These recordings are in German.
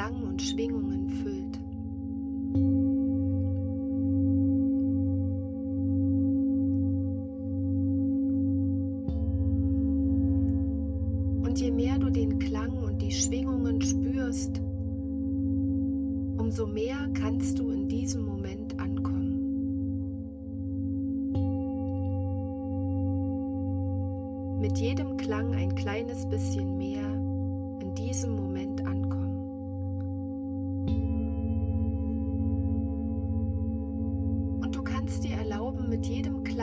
Klang und Schwingungen füllt.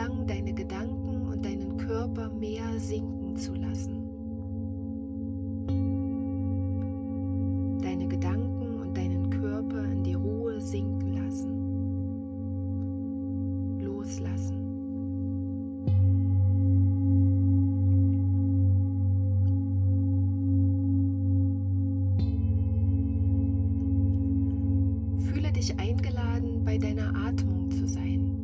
Klang deine Gedanken und deinen Körper mehr sinken zu lassen. Deine Gedanken und deinen Körper in die Ruhe sinken lassen. Loslassen. Fühle dich eingeladen, bei deiner Atmung zu sein.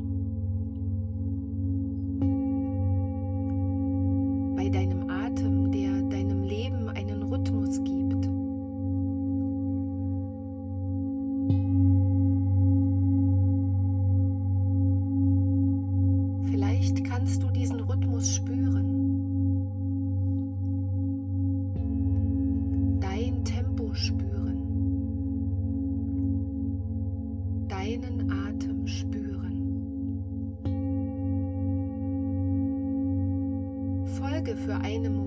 für eine Monat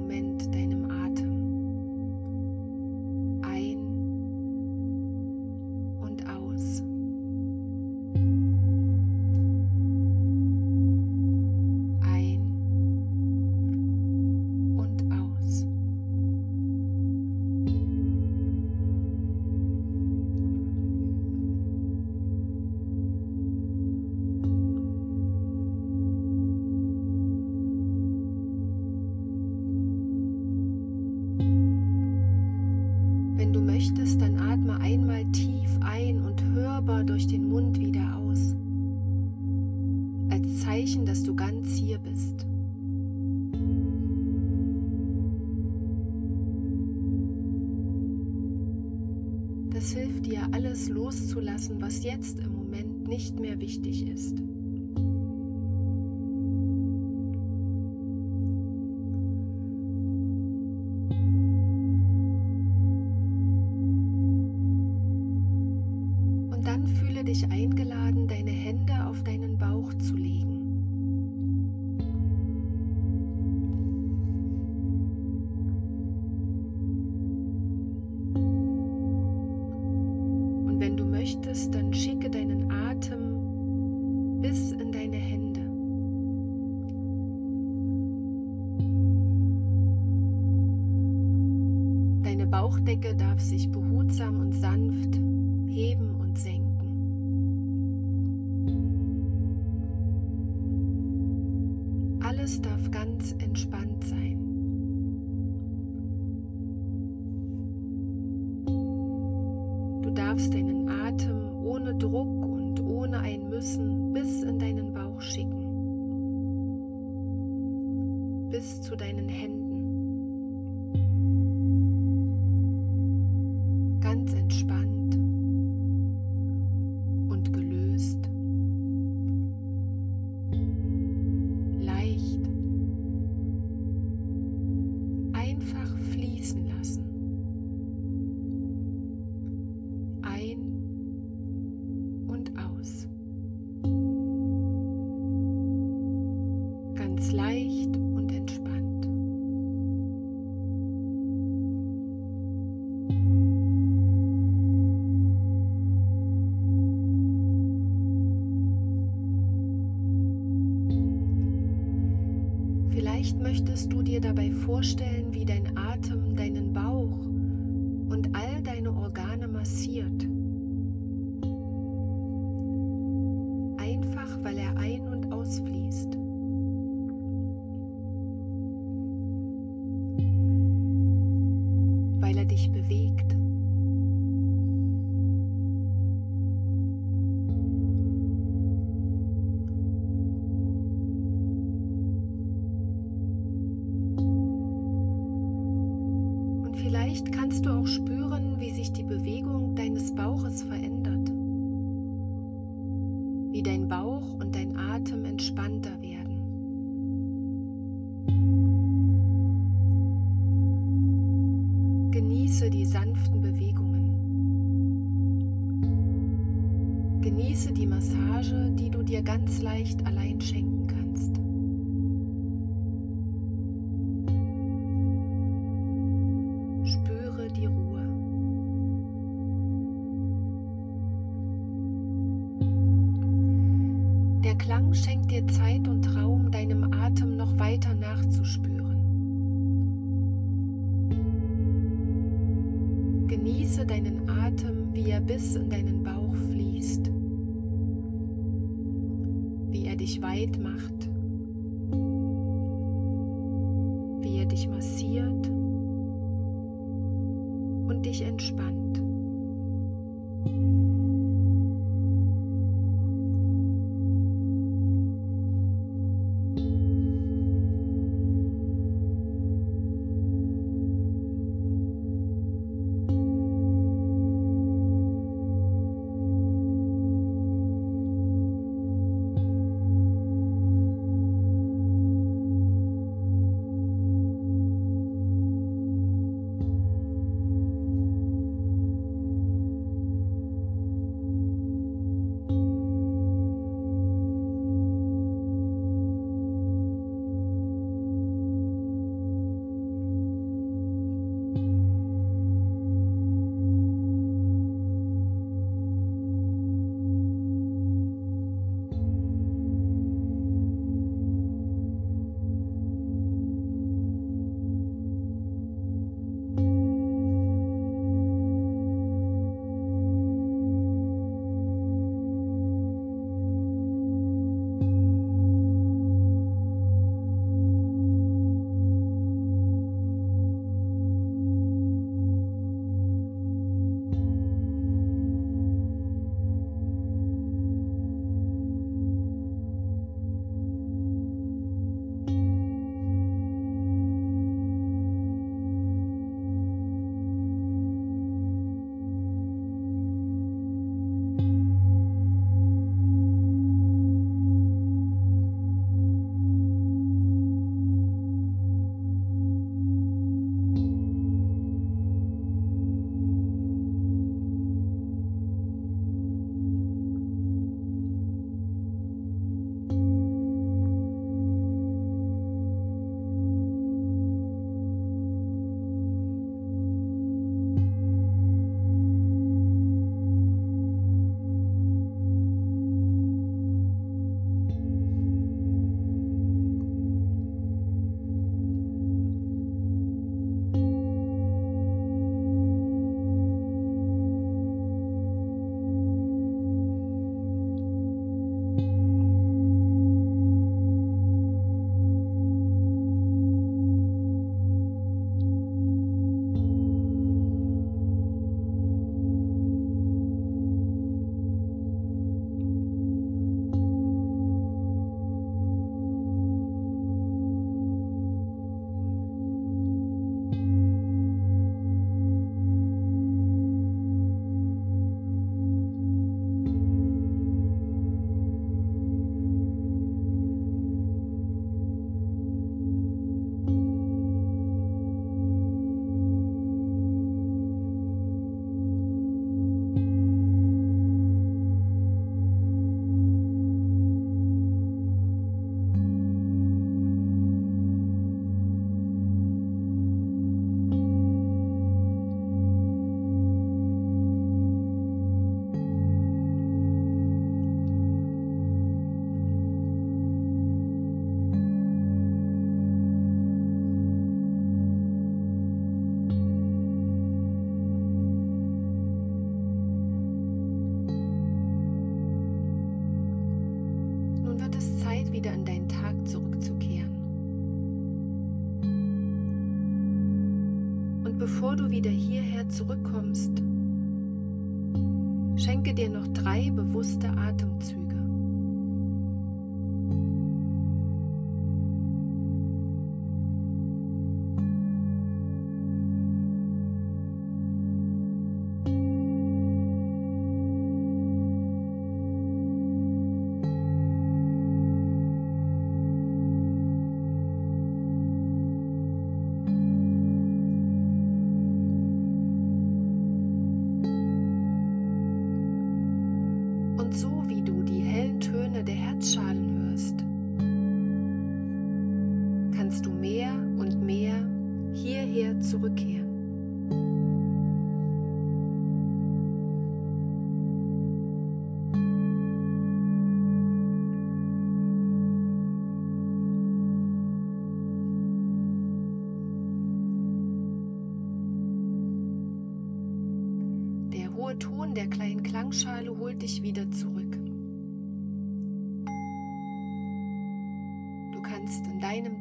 Das hilft dir, alles loszulassen, was jetzt im Moment nicht mehr wichtig ist. möchtest, dann schicke deinen Atem bis in deine Hände. Deine Bauchdecke darf sich behutsam darfst deinen Atem ohne Druck und ohne ein Müssen bis in deinen Bauch schicken, bis zu deinen Händen. Vielleicht kannst du auch spüren, wie sich die Bewegung deines Bauches verändert, wie dein Bauch und dein Atem entspannter werden. Genieße die sanften Bewegungen. Genieße die Massage, die du dir ganz leicht allein schenken Klang schenkt dir Zeit und Raum, deinem Atem noch weiter nachzuspüren. Genieße deinen Atem, wie er bis in deinen Bauch fließt, wie er dich weit macht, wie er dich massiert und dich entspannt. Dir noch drei bewusste Atemzüge. Ton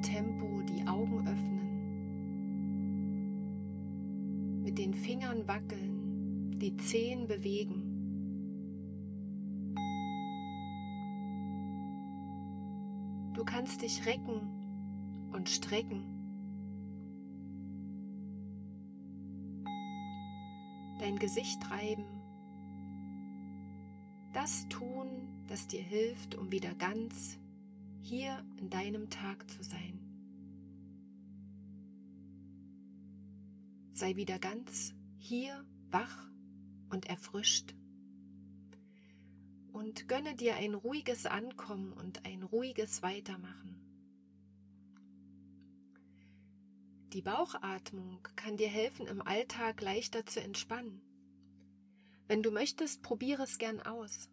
Tempo die Augen öffnen, mit den Fingern wackeln, die Zehen bewegen. Du kannst dich recken und strecken. dein Gesicht reiben. Das tun, das dir hilft, um wieder ganz hier in deinem Tag zu sein. Sei wieder ganz hier wach und erfrischt und gönne dir ein ruhiges Ankommen und ein ruhiges Weitermachen. Die Bauchatmung kann dir helfen, im Alltag leichter zu entspannen. Wenn du möchtest, probiere es gern aus.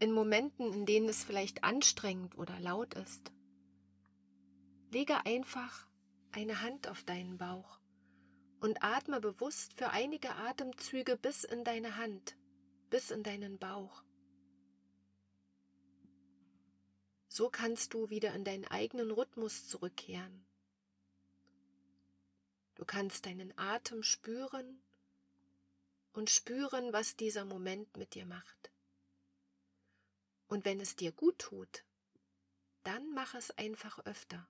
In Momenten, in denen es vielleicht anstrengend oder laut ist. Lege einfach eine Hand auf deinen Bauch und atme bewusst für einige Atemzüge bis in deine Hand, bis in deinen Bauch. So kannst du wieder in deinen eigenen Rhythmus zurückkehren. Du kannst deinen Atem spüren und spüren, was dieser Moment mit dir macht. Und wenn es dir gut tut, dann mach es einfach öfter.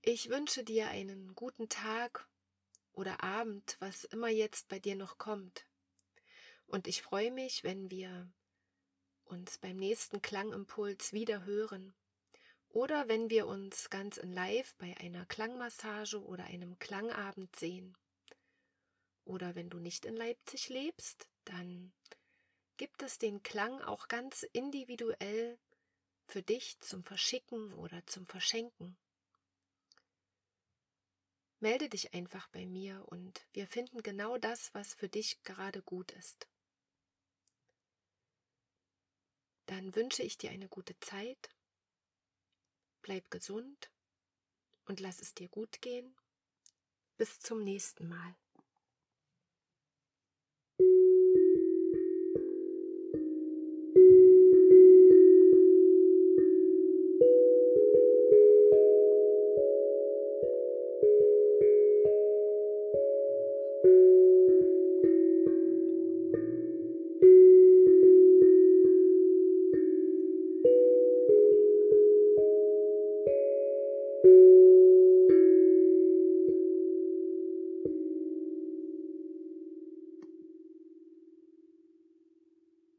Ich wünsche dir einen guten Tag oder Abend, was immer jetzt bei dir noch kommt. Und ich freue mich, wenn wir uns beim nächsten Klangimpuls wieder hören. Oder wenn wir uns ganz in Live bei einer Klangmassage oder einem Klangabend sehen. Oder wenn du nicht in Leipzig lebst, dann gibt es den Klang auch ganz individuell für dich zum Verschicken oder zum Verschenken. Melde dich einfach bei mir und wir finden genau das, was für dich gerade gut ist. Dann wünsche ich dir eine gute Zeit bleib gesund und lass es dir gut gehen. Bis zum nächsten Mal.